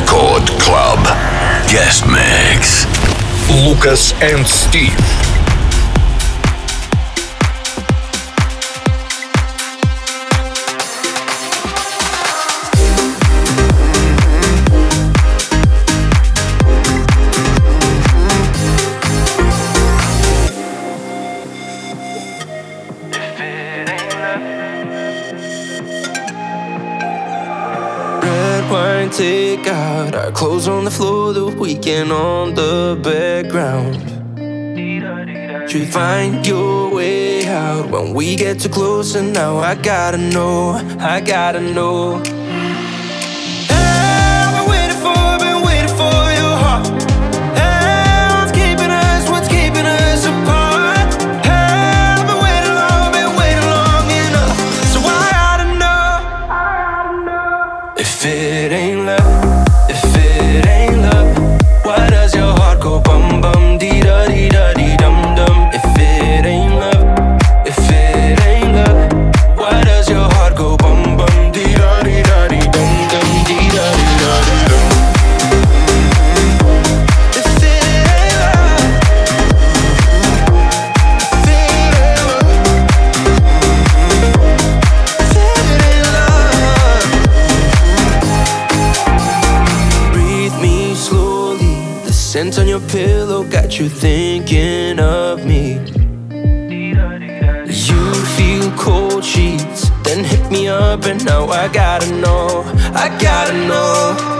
Record Club. Guest mix. Lucas and Steve. apart. Our clothes on the floor, the weekend on the background. You find your way out when we get too close, and now I gotta know, I gotta know. gotta know, I gotta know.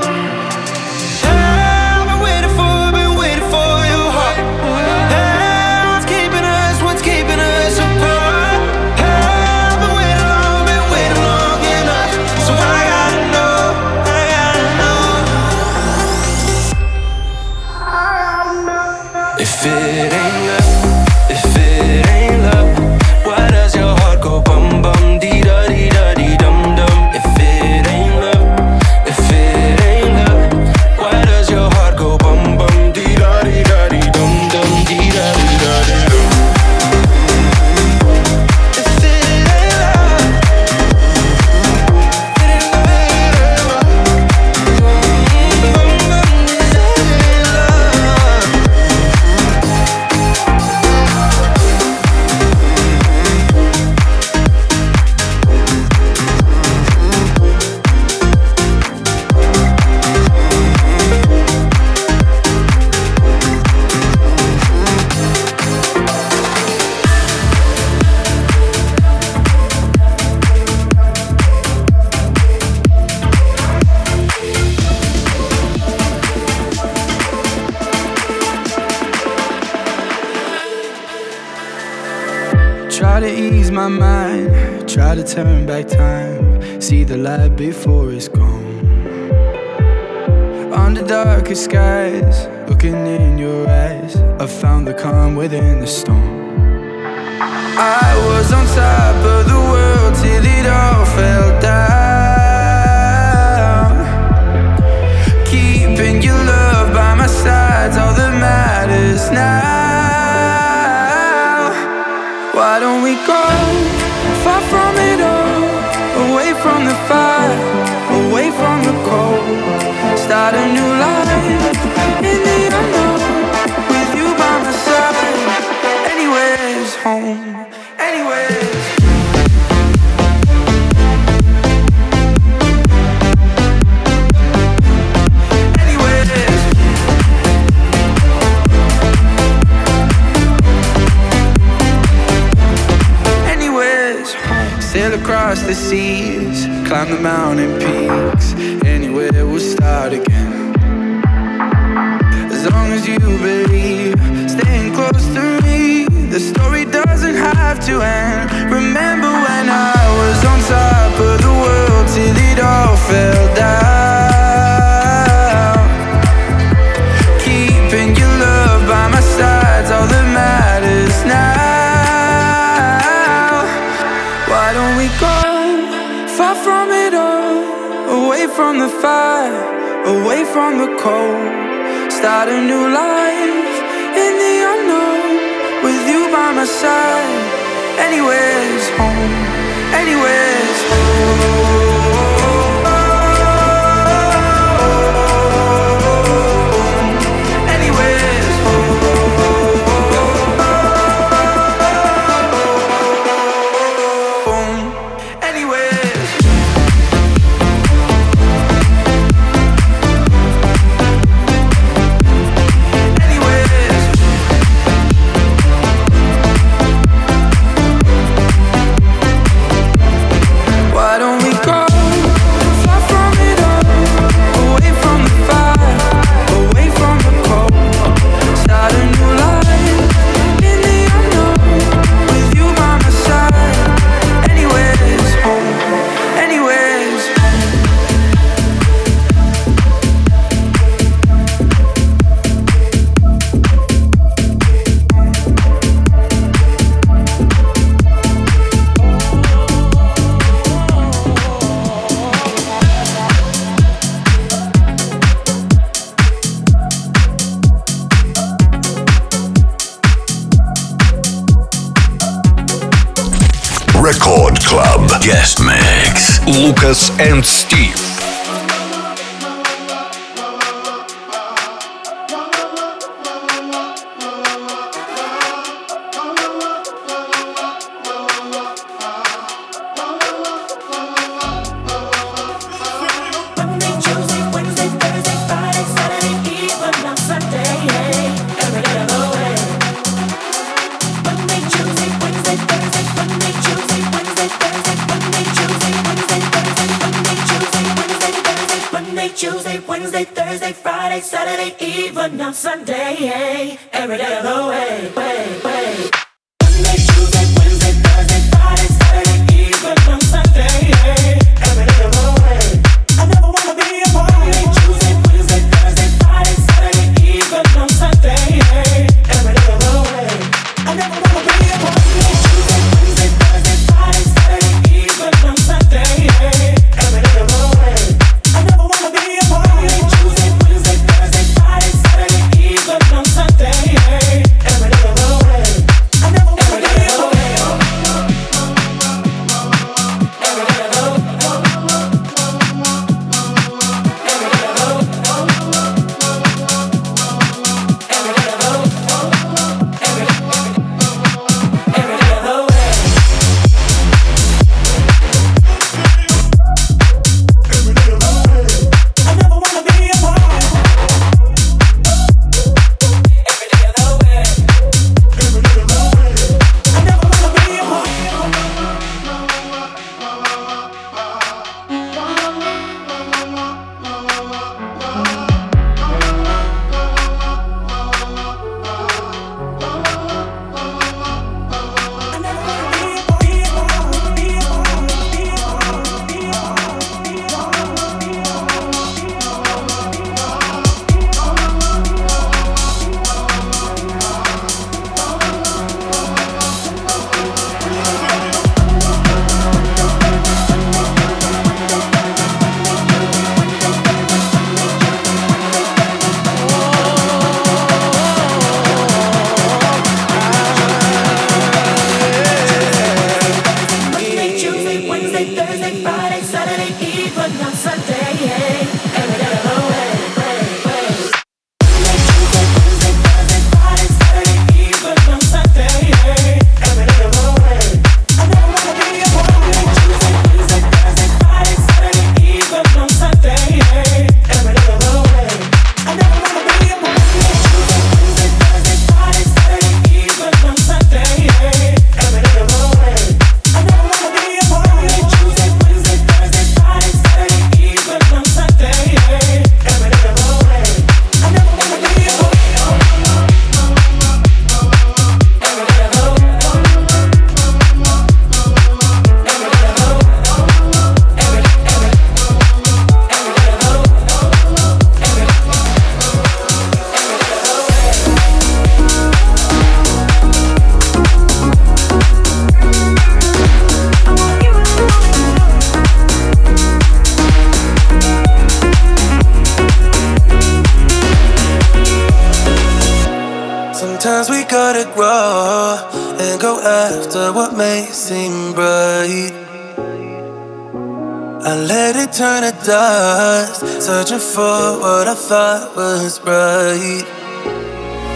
Searching for what I thought was right.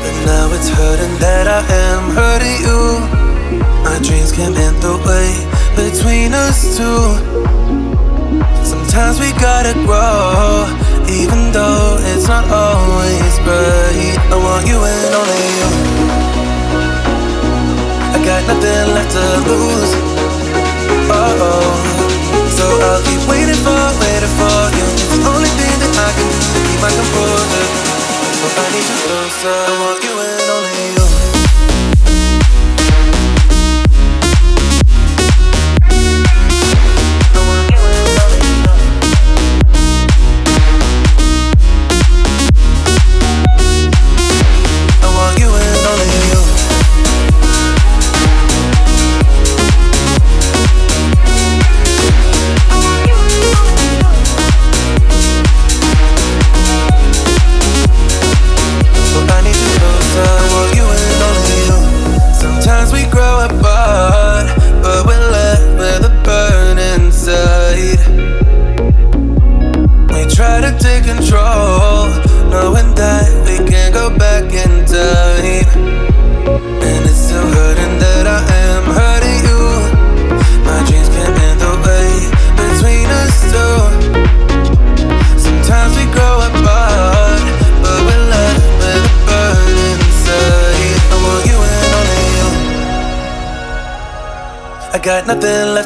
But now it's hurting that I am hurting you. My dreams came in the way between us two. Sometimes we gotta grow, even though it's not always right. I want you and only you. I got nothing left to lose. Oh, oh. so I'll keep waiting for, waiting for you only thing that I can do to keep my composure. But I need you closer. I want you and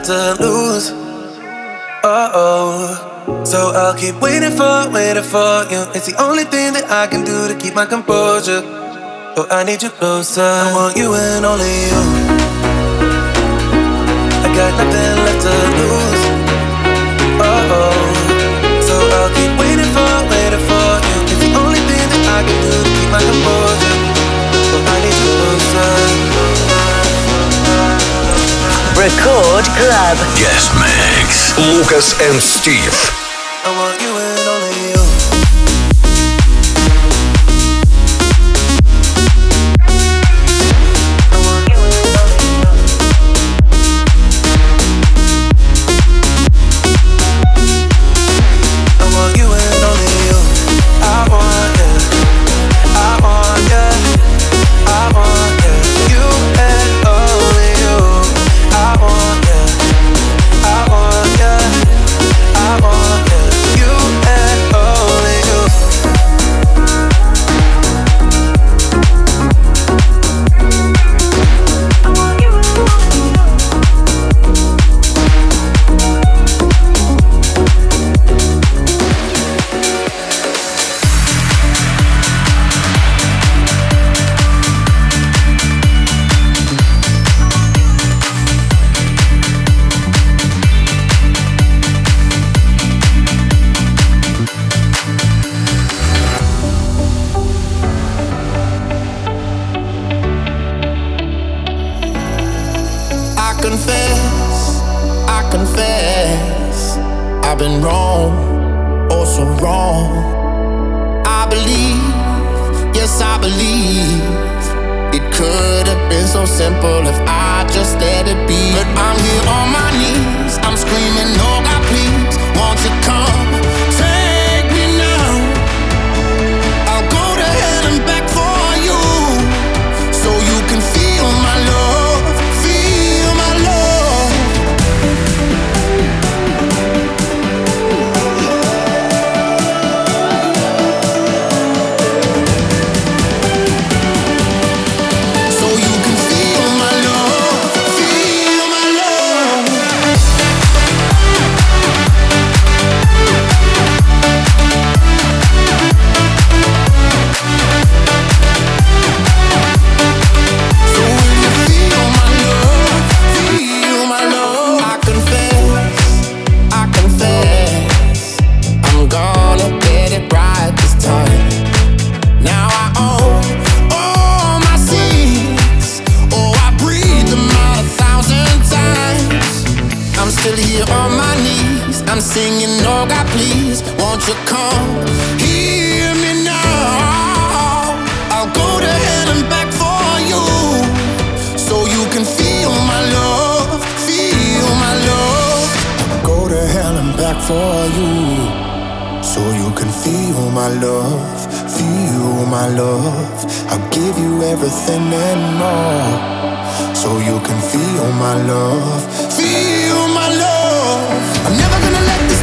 to lose. Oh oh. So I'll keep waiting for, waiting for you. It's the only thing that I can do to keep my composure. Oh, I need you closer. I want you and only you. I got nothing left to lose. Oh oh. So I'll keep waiting for, waiting for you. It's the only thing that I can do to keep my composure. Record Club. Guest Mix. Lucas and Steve. my love. I'll give you everything and more. So you can feel my love. Feel my love. I'm never gonna let this.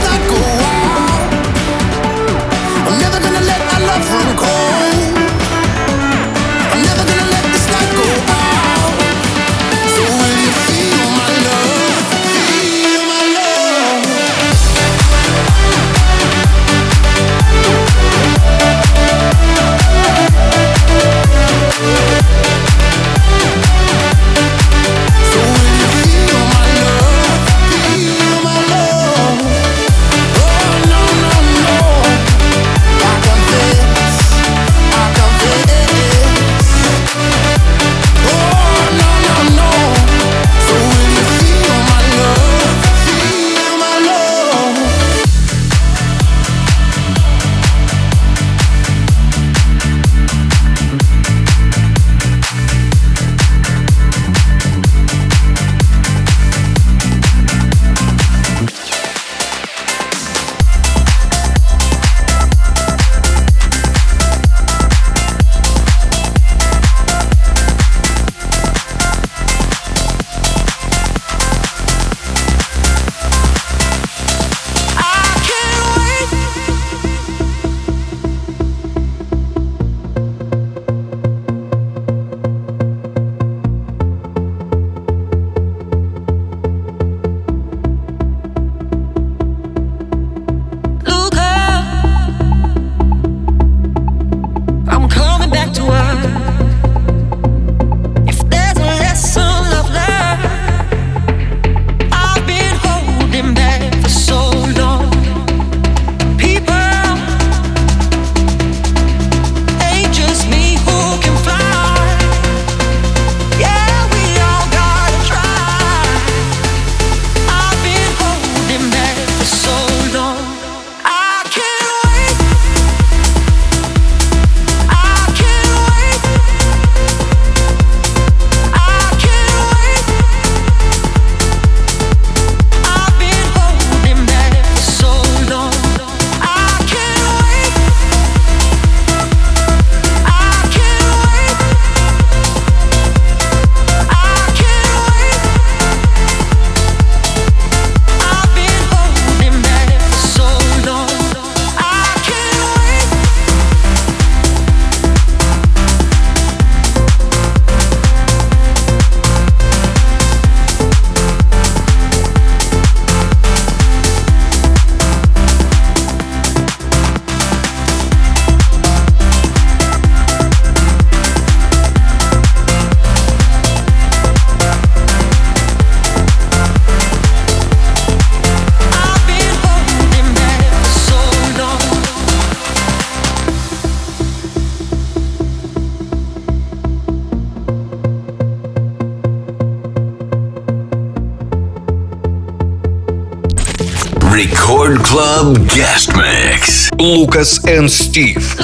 Club Guest Mix. Lucas and Steve.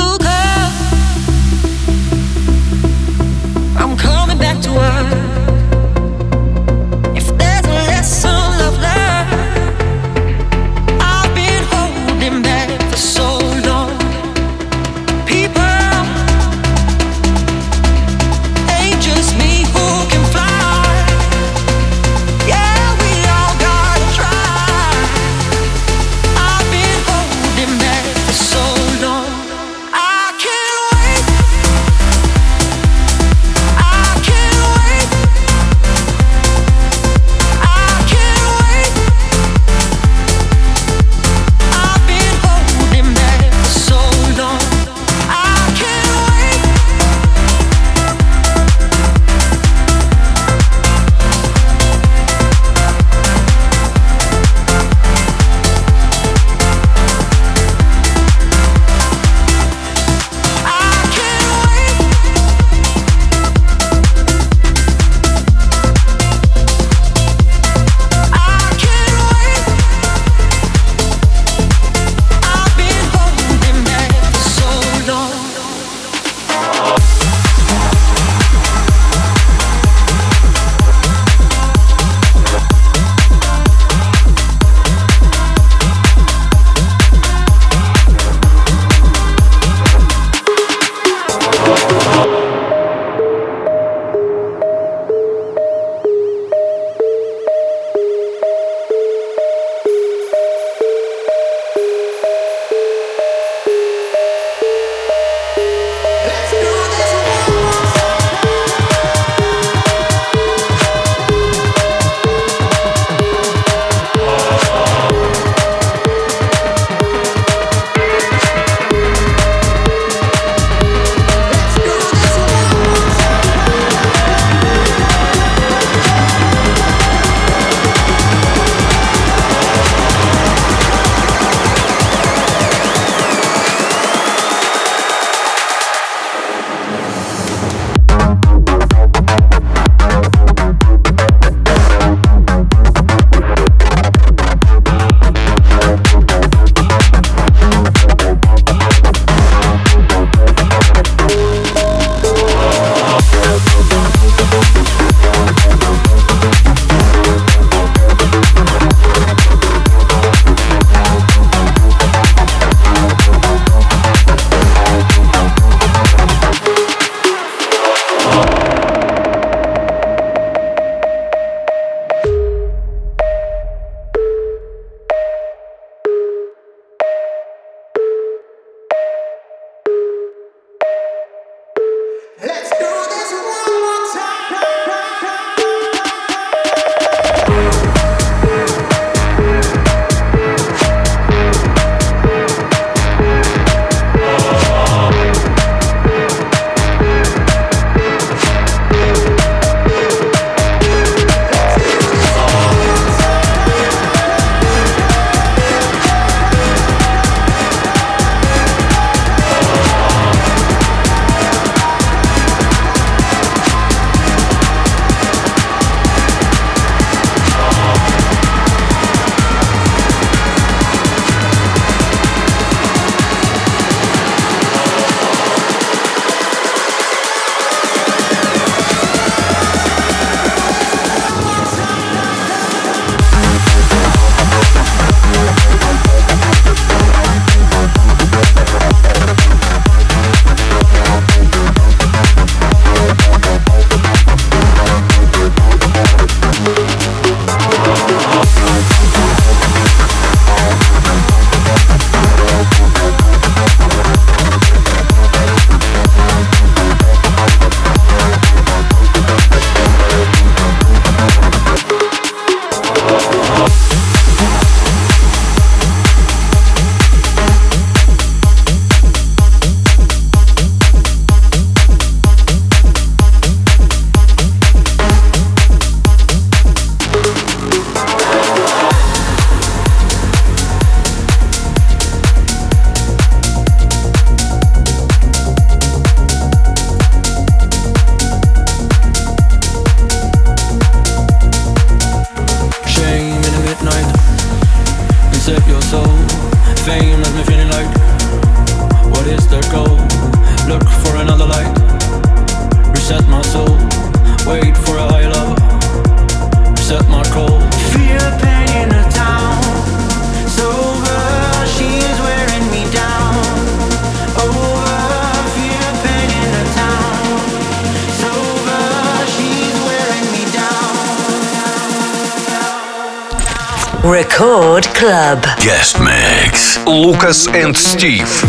Lucas and Steve.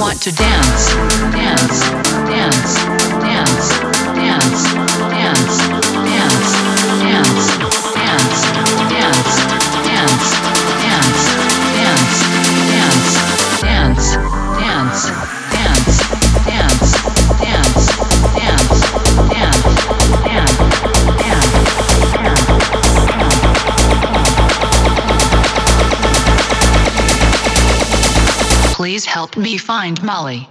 want to dance, dance, dance. find Molly.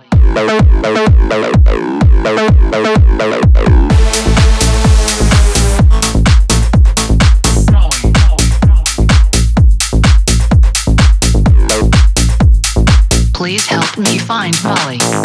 Please help me find Molly.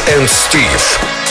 And Steve.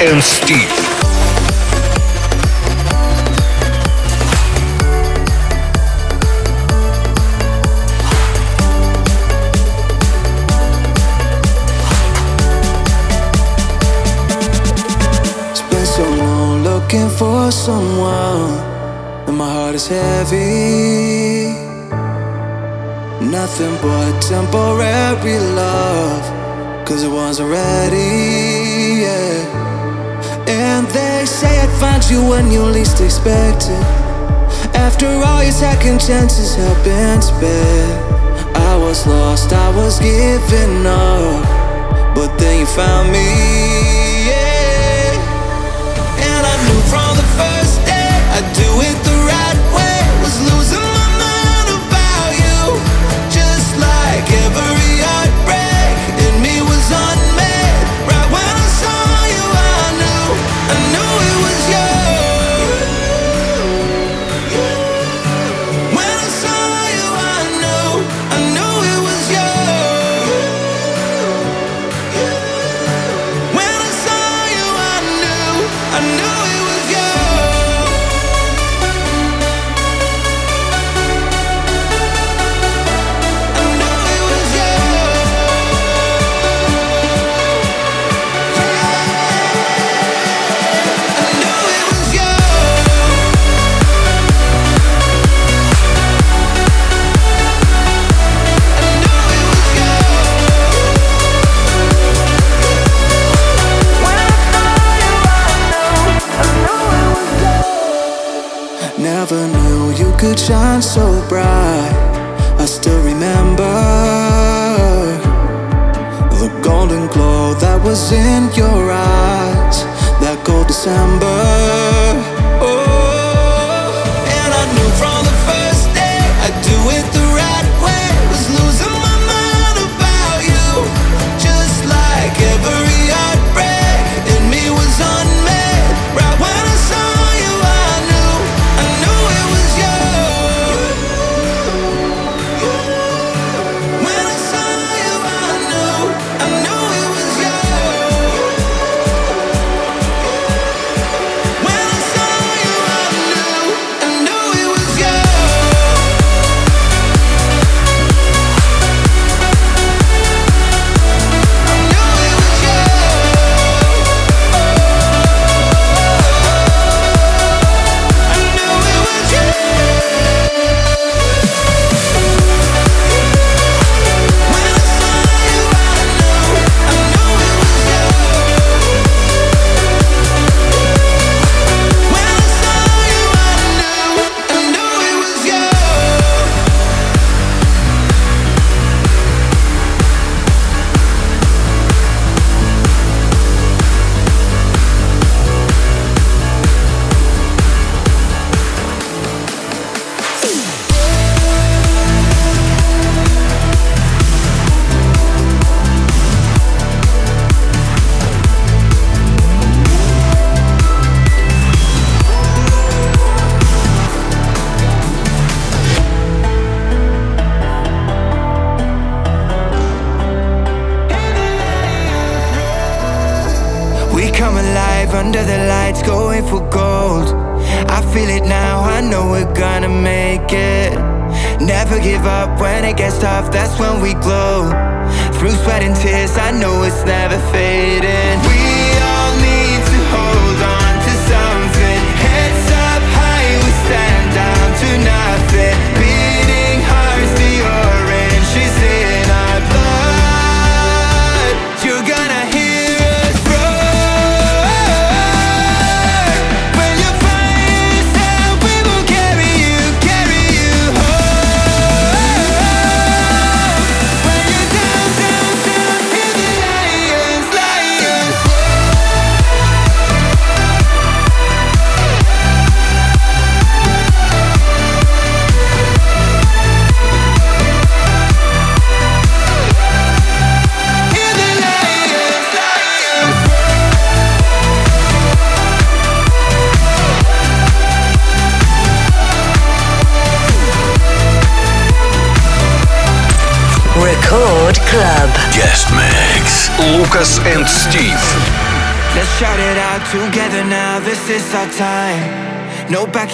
and Steve. for someone And my heart is heavy Nothing but temporary love Cause it wasn't ready, yeah they say I'd find you when you least expect it. After all your second chances have been spent, I was lost, I was giving up. But then you found me, yeah. And I knew from the so bright.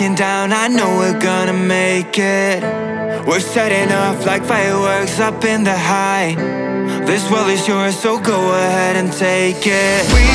looking down, I know we're gonna make it. We're setting off like fireworks up in the high. This world is yours, so go ahead and take it. We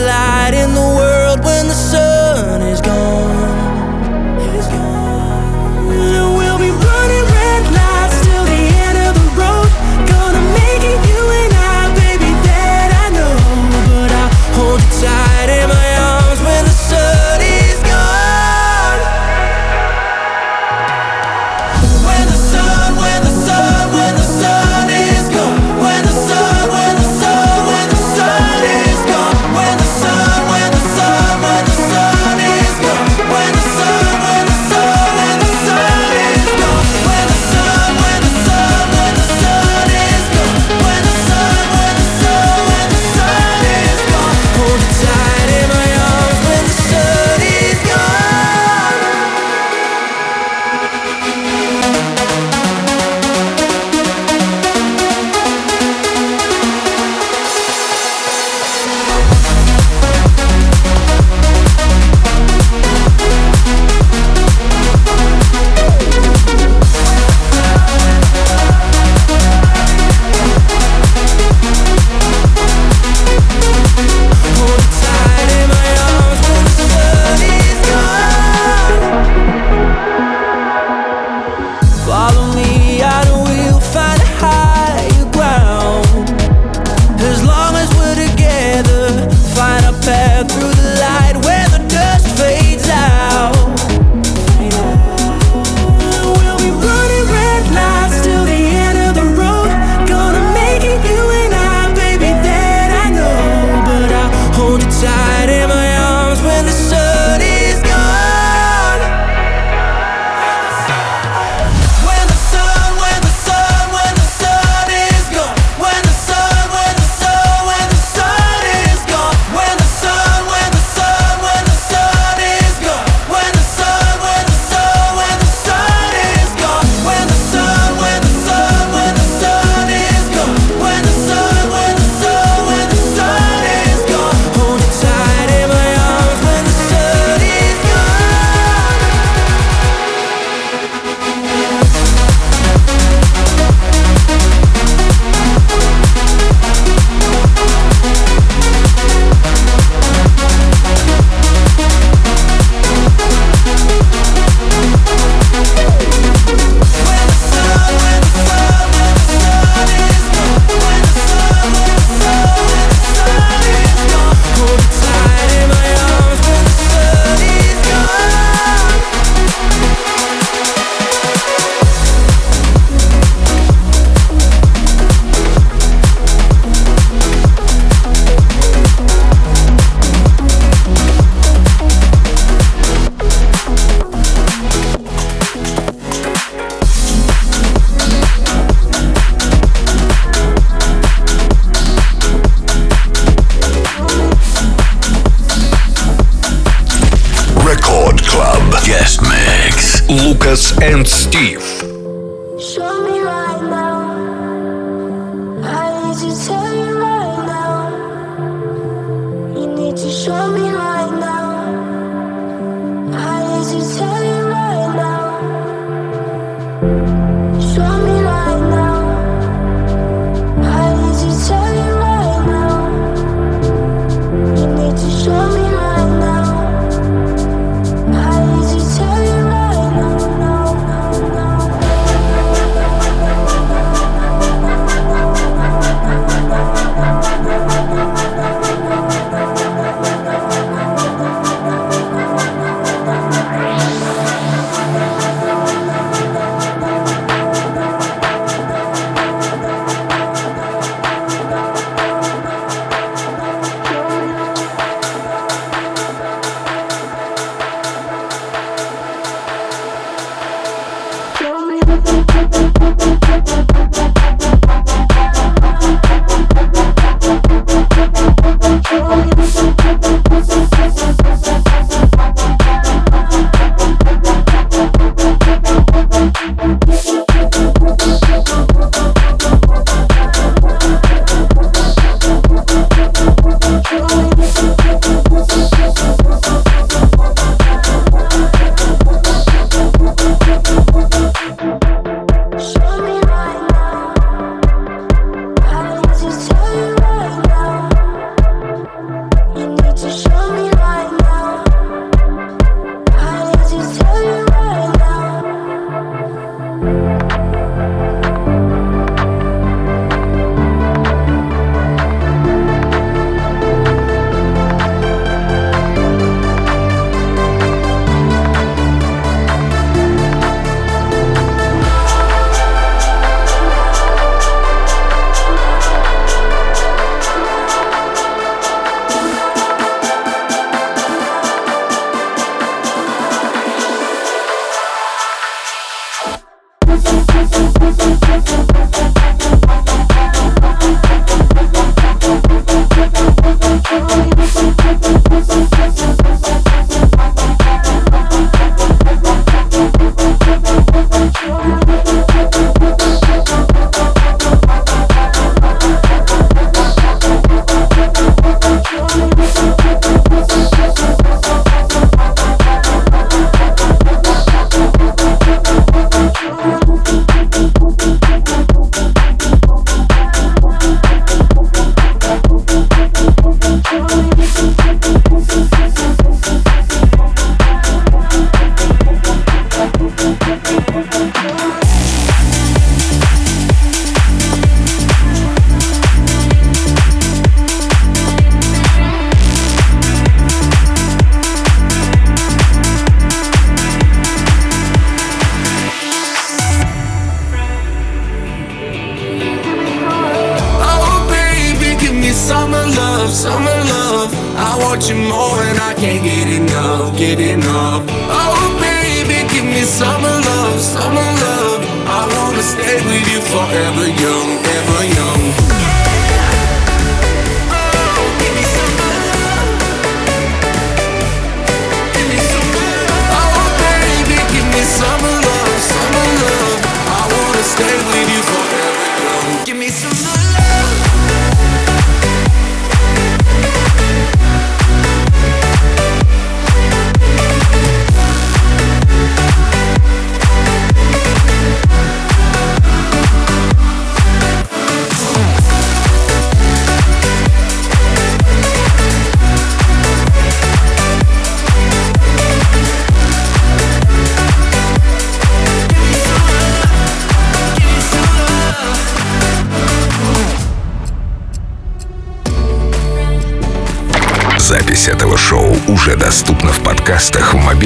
alive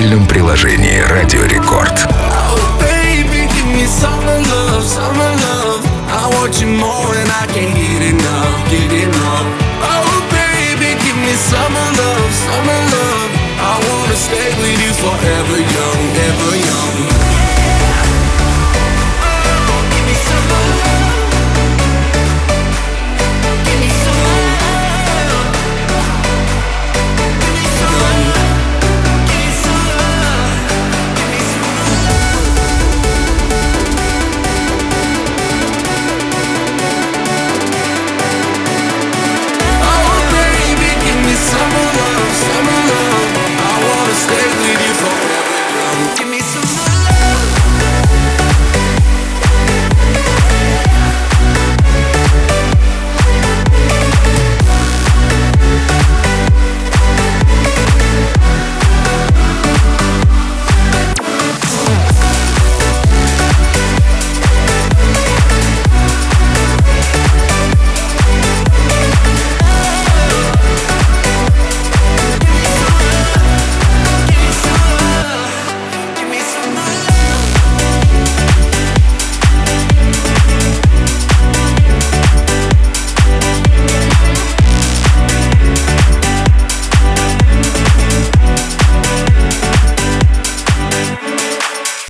мобильном приложении Радио Рекорд.